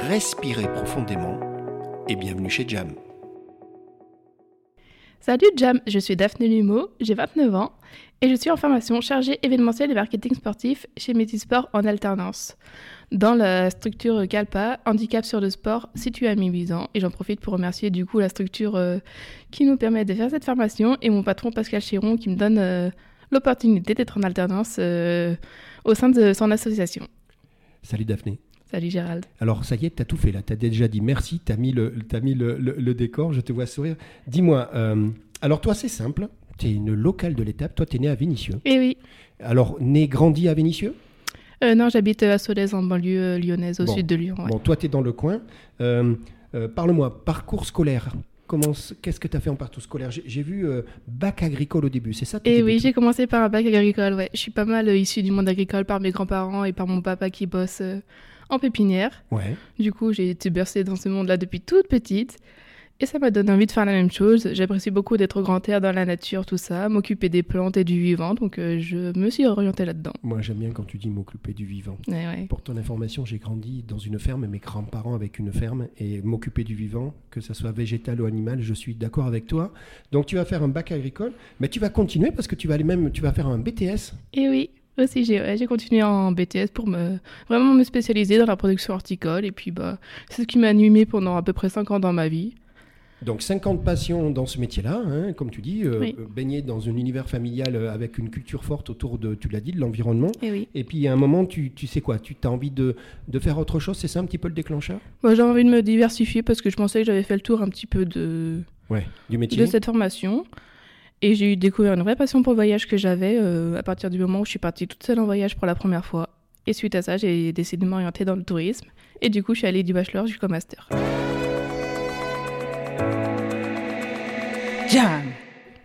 respirez profondément et bienvenue chez Jam. Salut Jam, je suis Daphné Lumeau, j'ai 29 ans et je suis en formation chargée événementielle et marketing sportif chez Métisport en alternance. Dans la structure Calpa, handicap sur le sport, situé à Mimizan. Et j'en profite pour remercier du coup la structure euh, qui nous permet de faire cette formation et mon patron Pascal Chiron qui me donne euh, l'opportunité d'être en alternance euh, au sein de son association. Salut Daphné. Salut Gérald. Alors ça y est, tu as tout fait là. Tu as déjà dit merci, tu as mis, le, as mis le, le, décor, je te vois sourire. Dis-moi, alors toi c'est simple, tu es une locale de l'étape, toi tu es né à Vénissieux. Eh oui. Alors, né, grandi à Vénissieux? Euh, non, j'habite à Solèze, en banlieue euh, lyonnaise, au sud de Lyon. Bon, toi, tu es dans le coin. Euh, parle-moi, parcours scolaire. Qu'est-ce que tu as fait en parcours scolaire? J'ai vu bac agricole au début, c'est ça Et eh oui, j'ai commencé par un bac agricole, ouais. Je suis pas mal issu du monde agricole par mes grands-parents et par mon papa qui bosse en pépinière. Ouais. Du coup, j'ai été bercée dans ce monde-là depuis toute petite. Et ça m'a donné envie de faire la même chose. J'apprécie beaucoup d'être au grand air dans la nature, tout ça, m'occuper des plantes et du vivant, donc euh, je me suis orientée là-dedans. Moi j'aime bien quand tu dis m'occuper du vivant. Pour ton information, j'ai grandi dans une ferme, mes grands-parents avec une ferme, et m'occuper du vivant, que ce soit végétal ou animal, je suis d'accord avec toi. Donc tu vas faire un bac agricole, mais tu vas continuer parce que tu vas aller même, tu vas faire un BTS. Et oui, aussi, j'ai continué en BTS pour me, vraiment me spécialiser dans la production horticole. Et puis, bah, c'est ce qui m'a animé pendant à peu près 5 ans dans ma vie. Donc 50 passions dans ce métier-là, hein, comme tu dis, euh, baigner dans un univers familial euh, avec une culture forte autour de, tu l'as dit, de l'environnement. Et, Et, puis à un moment, tu, tu sais quoi, tu as envie de, de, faire autre chose, c'est ça un petit peu le déclencheur? Moi j'ai envie de me diversifier parce que je pensais que j'avais fait le tour un petit peu de, ouais, du métier. de cette formation. Et j'ai eu découvert une vraie passion pour le voyage que j'avais euh, à partir du moment où je suis partie toute seule en voyage pour la première fois. Et suite à ça, j'ai décidé de m'orienter dans le tourisme. Et du coup, je suis allée du bachelor jusqu'au master.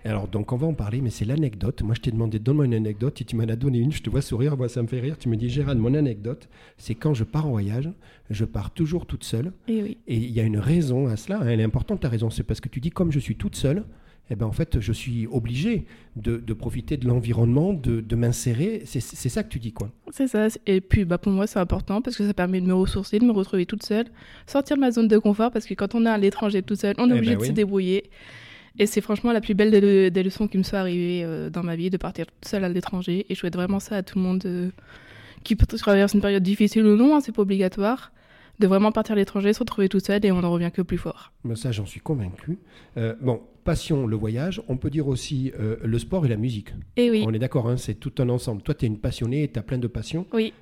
Alors, donc, on va en parler, mais c'est l'anecdote. Moi, je t'ai demandé, donne-moi une anecdote, et tu m'en as donné une. Je te vois sourire, moi, ça me fait rire. Tu me dis, Gérald, mon anecdote, c'est quand je pars en voyage, je pars toujours toute seule. Et oui. Et il y a une raison à cela. Hein. elle est importante, ta raison. C'est parce que tu dis, comme je suis toute seule, eh ben, en fait, je suis obligé de, profiter de l'environnement, de, m'insérer. C'est ça que tu dis, quoi. C'est ça. Et puis, bah, pour moi, c'est important parce que ça permet de me ressourcer, de me retrouver toute seule, sortir de ma zone de confort parce que quand on est à l'étranger tout seul, on est eh obligé ben de se débrouiller. Et c'est franchement la plus belle des, leçons qui me sont arrivées euh, dans ma vie, de partir toute seule à l'étranger. Et je souhaite vraiment ça à tout le monde euh, qui peut traverser une période difficile ou non, hein, c'est pas obligatoire, de vraiment partir à l'étranger, se retrouver toute seule et on n'en revient que plus fort. Mais ça, j'en suis convaincu. Euh, bon, passion, le voyage, on peut dire aussi le sport et la musique. Et eh oui. On est d'accord, hein, c'est tout un ensemble. Toi, tu es une passionnée et tu as plein de passions. Oui.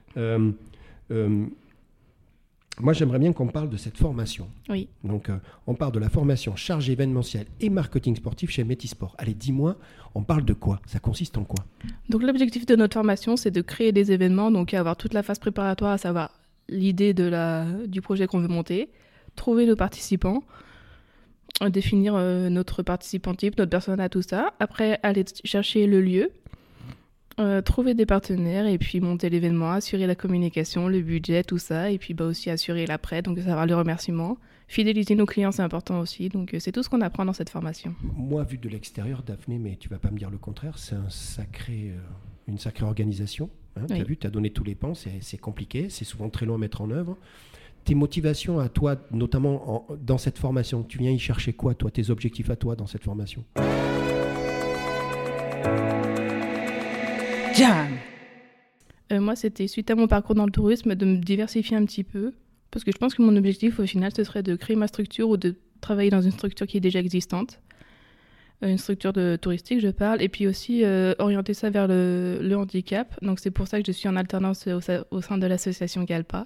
Moi, j'aimerais bien qu'on parle de cette formation. Oui. Donc, euh, on parle de la formation charge événementielle et marketing sportif chez Métisport. Allez, dis-moi, on parle de quoi? Ça consiste en quoi? Donc, l'objectif de notre formation, c'est de créer des événements, donc avoir toute la phase préparatoire, à savoir l'idée de la, du projet qu'on veut monter, trouver nos participants, définir euh, notre participant type, notre persona, tout ça. Après, aller chercher le lieu, euh, trouver des partenaires et puis monter l'événement, assurer la communication, le budget, tout ça, et puis bah, aussi assurer l'après, donc savoir le remerciement. Fidéliser nos clients, c'est important aussi, donc euh, c'est tout ce qu'on apprend dans cette formation. Moi, vu de l'extérieur, Daphné, mais tu vas pas me dire le contraire, c'est un sacré, une sacrée organisation. Hein, tu as vu, tu as donné tous les pans, c'est compliqué, c'est souvent très long à mettre en œuvre. Tes motivations à toi, notamment dans cette formation, tu viens y chercher quoi, toi, tes objectifs à toi dans cette formation? Euh, moi, c'était suite à mon parcours dans le tourisme de me diversifier un petit peu. Parce que je pense que mon objectif au final, ce serait de créer ma structure ou de travailler dans une structure qui est déjà existante. Euh, une structure de touristique, je parle. Et puis aussi euh, orienter ça vers le, handicap. Donc c'est pour ça que je suis en alternance au, sein de l'association Galpa.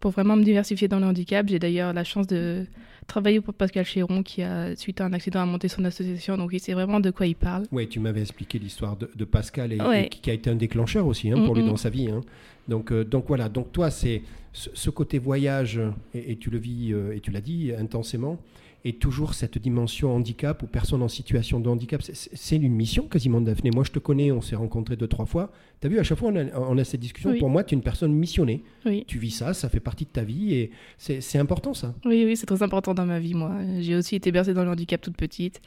pour vraiment me diversifier dans le handicap. J'ai d'ailleurs la chance de travailler pour Pascal Chéron qui a, suite à un accident, a monté son association. Donc il sait vraiment de quoi il parle. Oui, tu m'avais expliqué l'histoire de, Pascal et, qui a été un déclencheur aussi hein, pour lui dans sa vie. Hein. Donc, euh, donc voilà, donc toi, c'est ce, côté voyage, et, tu le vis, euh, et tu l'as dit intensément, et toujours cette dimension handicap ou personne en situation de handicap. C'est une mission quasiment, Daphné. Moi, je te connais, on s'est rencontrés deux, trois fois. Tu as vu, à chaque fois, on a, cette discussion. Pour moi, tu es une personne missionnée. Tu vis ça, ça fait partie de ta vie et c'est important, ça. Oui, oui, c'est très important dans ma vie, moi. J'ai aussi été bercée dans le handicap toute petite.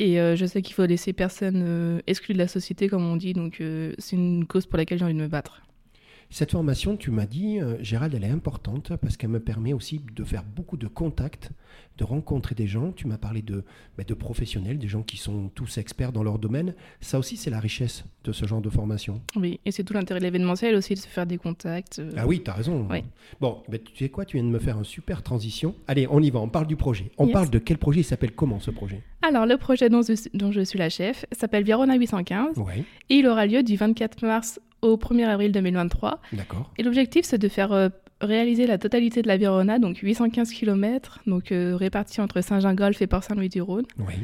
Et euh, je sais qu'il faut laisser personne euh, exclu de la société, comme on dit. Donc, euh, c'est une cause pour laquelle j'ai envie de me battre. Cette formation, tu m'as dit, euh, Gérald, elle est importante parce qu'elle me permet aussi de faire beaucoup de contacts, de rencontrer des gens. Tu m'as parlé de, bah, de professionnels, des gens qui sont tous experts dans leur domaine. Ça aussi, c'est la richesse de ce genre de formation. Oui, et c'est tout l'intérêt de l'événementiel aussi, de se faire des contacts. Euh. Ah oui, tu as raison. Bon, bah, tu sais quoi, tu viens de me faire une super transition. Allez, on y va, on parle du projet. On parle de quel projet Il s'appelle comment ce projet? Alors, le projet dont je, dont je suis la chef s'appelle Virona 815. Et il aura lieu du 24 mars au 1er avril 2023. D'accord. Et l'objectif, c'est de faire euh, réaliser la totalité de la Virona, donc 815 km, donc euh, répartis entre Saint-Jean-Golf et Port-Saint-Louis-du-Rhône. Oui.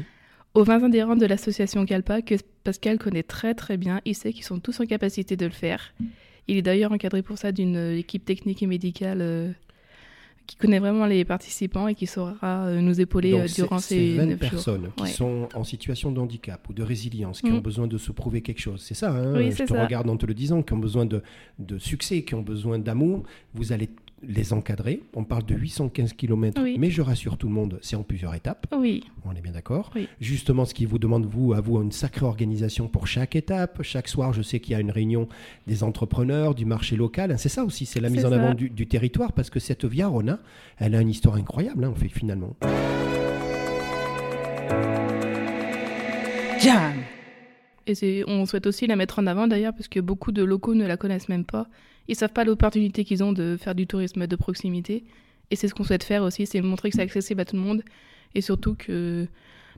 Aux 20 adhérents de l'association Calpa, que Pascal connaît très très bien, il sait qu'ils sont tous en capacité de le faire. Il est d'ailleurs encadré pour ça d'une euh, équipe technique et médicale qui connaît vraiment les participants et qui saura euh, nous épauler euh, durant ces 20 personnes qui sont en situation de handicap ou de résilience, qui ont mm. besoin de se prouver quelque chose. C'est ça, hein oui, je te regarde en te le disant, qui ont besoin de, de succès, qui ont besoin d'amour. Vous allez les encadrer. On parle de 815 km, mais je rassure tout le monde, c'est en plusieurs étapes. Oui. On est bien d'accord. Justement, ce qui vous demande, vous, à vous, une sacrée organisation pour chaque étape. Chaque soir, je sais qu'il y a une réunion des entrepreneurs, du marché local. C'est ça aussi, c'est la mise en avant du, territoire, parce que cette Via Rona, elle a une histoire incroyable, hein, en fait, finalement. Et on souhaite aussi la mettre en avant d'ailleurs parce que beaucoup de locaux ne la connaissent même pas. Ils savent pas l'opportunité qu'ils ont de faire du tourisme de proximité. Et c'est ce qu'on souhaite faire aussi, c'est montrer que c'est accessible à tout le monde. Et surtout que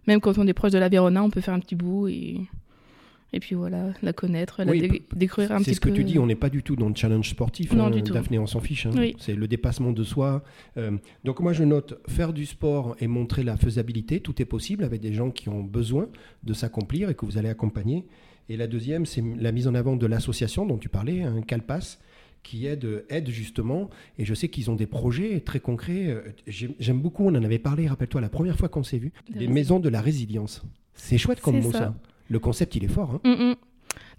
même quand on est proche de la Vérona, on peut faire un petit bout et, et puis voilà, la connaître, la découvrir un petit peu. C'est ce que tu dis, on n'est pas du tout dans le challenge sportif. Non, hein, du tout. Daphné, on s'en fiche. Hein. C'est le dépassement de soi. Euh, donc moi, je note faire du sport et montrer la faisabilité. Tout est possible avec des gens qui ont besoin de s'accomplir et que vous allez accompagner. Et la deuxième, c'est la mise en avant de l'association dont tu parlais, hein, Calpas qui aide, aide justement, et je sais qu'ils ont des projets très concrets. Euh, j'aime beaucoup, on en avait parlé, rappelle-toi, la première fois qu'on s'est vu, des maisons de la résilience. C'est chouette comme mot ça. Le concept, il est fort. Hein. Mm, mm.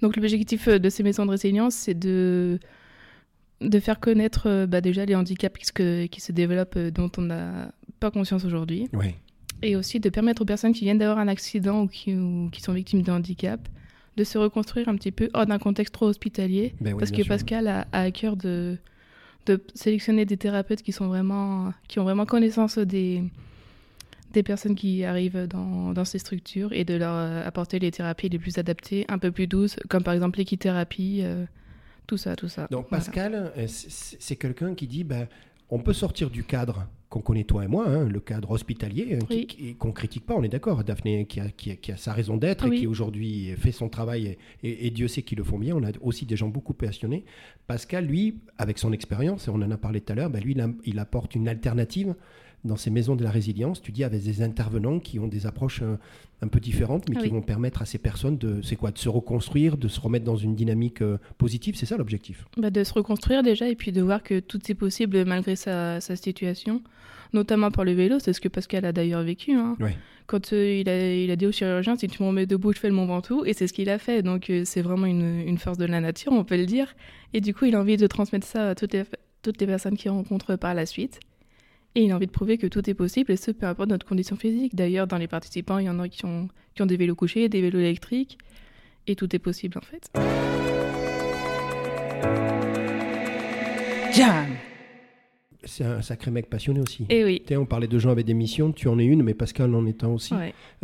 Donc l'objectif euh, de ces maisons de résilience, c'est de, de faire connaître euh, bah, déjà les handicaps qui se, qui se développent dont on n'a pas conscience aujourd'hui. Et aussi de permettre aux personnes qui viennent d'avoir un accident ou qui, ou qui sont victimes de handicap de se reconstruire un petit peu hors d'un contexte trop hospitalier. Ben parce que Pascal a, à cœur de, de sélectionner des thérapeutes qui, sont vraiment, qui ont vraiment connaissance des, des personnes qui arrivent dans, dans, ces structures et de leur euh, apporter les thérapies les plus adaptées, un peu plus douces, comme par exemple l'équithérapie, euh, tout ça, tout ça. Donc Pascal, euh, c'est quelqu'un qui dit, ben, on peut sortir du cadre qu'on connaît toi et moi, hein, le cadre hospitalier, hein, qu'on ne critique pas, on est d'accord. Daphné qui a, sa raison d'être et qui aujourd'hui fait son travail et, Dieu sait qu'ils le font bien. On a aussi des gens beaucoup passionnés. Pascal, lui, avec son expérience, et on en a parlé tout à l'heure, ben lui, il, apporte une alternative dans ces maisons de la résilience, tu dis avec des intervenants qui ont des approches euh, un, peu différentes, mais qui vont permettre à ces personnes de, c'est quoi, de se reconstruire, de se remettre dans une dynamique euh, positive. C'est ça l'objectif? Bah de se reconstruire déjà et puis de voir que tout est possible malgré sa, sa situation notamment par le vélo, c'est ce que Pascal a d'ailleurs vécu. Hein. Quand euh, il, a, il a dit au chirurgien, si tu me remets debout, je fais le Mont Ventoux, et c'est ce qu'il a fait. Donc euh, c'est vraiment une, une, force de la nature, on peut le dire. Et du coup, il a envie de transmettre ça à toutes les, toutes les personnes qu'il rencontre par la suite. Et il a envie de prouver que tout est possible, et ce, peu importe notre condition physique. D'ailleurs, dans les participants, il y en a qui ont, qui ont des vélos couchés, des vélos électriques, et tout est possible en fait. Jam c'est un sacré mec passionné aussi. Et eh oui. on parlait de gens avec des missions, tu en es une, mais Pascal en est un aussi.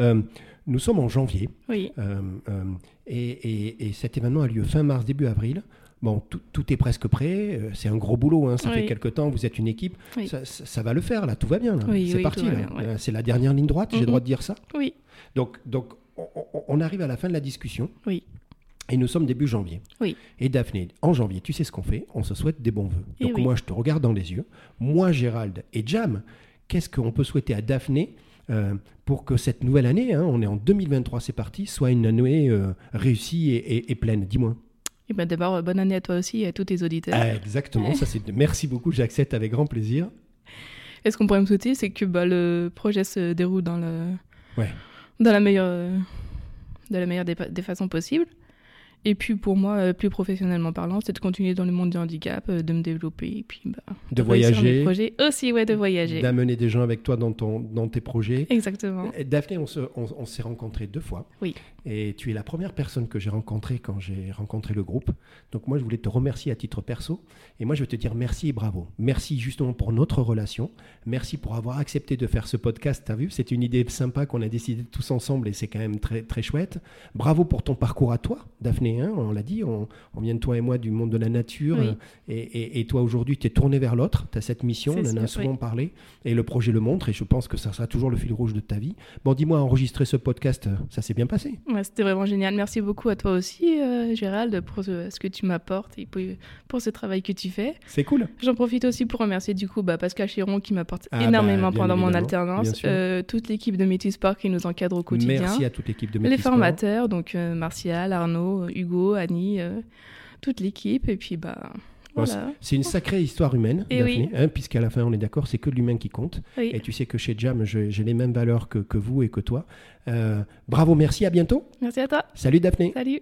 Euh, nous sommes en janvier. Oui. Euh, euh, et, cet événement a lieu fin mars, début avril. Bon, tout, est presque prêt. C'est un gros boulot. Hein. Ça fait quelques temps. Vous êtes une équipe. Ça, va le faire là. Tout va bien. c'est parti. C'est la dernière ligne droite. J'ai le droit de dire ça. Oui. Donc, donc on, on, arrive à la fin de la discussion. Oui. Et nous sommes début janvier. Oui. Et Daphné, en janvier, tu sais ce qu'on fait? On se souhaite des bons vœux. Eh Donc moi, je te regarde dans les yeux. Moi, Gérald et Jam, qu'est-ce qu'on peut souhaiter à Daphné euh, pour que cette nouvelle année, hein, on est en 2023, c'est parti, soit une année euh, réussie et, et- et pleine? Dis-moi. Et ben d'abord, euh, bonne année à toi aussi et à tous tes auditeurs. Ah, exactement, ça c'est. Merci beaucoup, j'accepte avec grand plaisir. Et ce qu'on pourrait me souhaiter, c'est que bah, le projet se déroule dans, le... Ouais. dans la meilleure, euh, de la meilleure des façons possibles. Et puis pour moi, euh, plus professionnellement parlant, c'est de continuer dans le monde du handicap, euh, de me développer et puis bah, De voyager, projets aussi, ouais, de voyager. d'amener des gens avec toi dans, ton, dans tes projets. Exactement. Euh, Daphné, on, se- on- on s'est rencontrés deux fois. Oui. Et tu es la première personne que j'ai rencontrée quand j'ai rencontré le groupe. Donc moi, je voulais te remercier à titre perso. Et moi, je veux te dire merci et bravo. Merci justement pour notre relation. Merci pour avoir accepté de faire ce podcast. Tu as vu, c'est une idée sympa qu'on a décidé tous ensemble et c'est quand même très, très chouette. Bravo pour ton parcours à toi, Daphné. Hein, on l'a dit, on, on vient de toi et moi du monde de la nature. Oui. euh, Et, et- et toi, aujourd'hui, tu es tourné vers l'autre. Tu as cette mission, on en a souvent parlé. Et le projet le montre. Et je pense que ça sera toujours le fil rouge de ta vie. Bon, dis-moi, enregistrer ce podcast, ça s'est bien passé? Ouais, C'était vraiment génial. Merci beaucoup à toi aussi, euh, Gérald, pour ce, ce que tu m'apportes et pour, pour ce travail que tu fais. C'est cool. J'en profite aussi pour remercier du coup bah, Pascal Chiron qui m'apporte Ah, énormément bah, bien pendant mon alternance, euh, toute l'équipe de Métis Sport qui nous encadre au quotidien, Merci à toute l'équipe de les Métis Sport. formateurs, donc euh, Martial, Arnaud, Hugo, Annie, euh, toute l'équipe, et puis bah voilà. C'est une sacrée histoire humaine, Eh Daphné, oui. hein, puisqu'à la fin, on est d'accord, c'est que l'humain qui compte. Oui. Et tu sais que chez Jam, j'ai les mêmes valeurs que, que vous et que toi. Euh, bravo, merci, à bientôt. Merci à toi. Salut Daphné. Salut.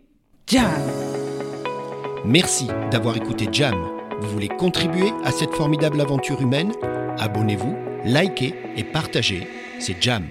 Merci d'avoir écouté Jam. Vous voulez contribuer à cette formidable aventure humaine? Abonnez-vous, likez et partagez. C'est Jam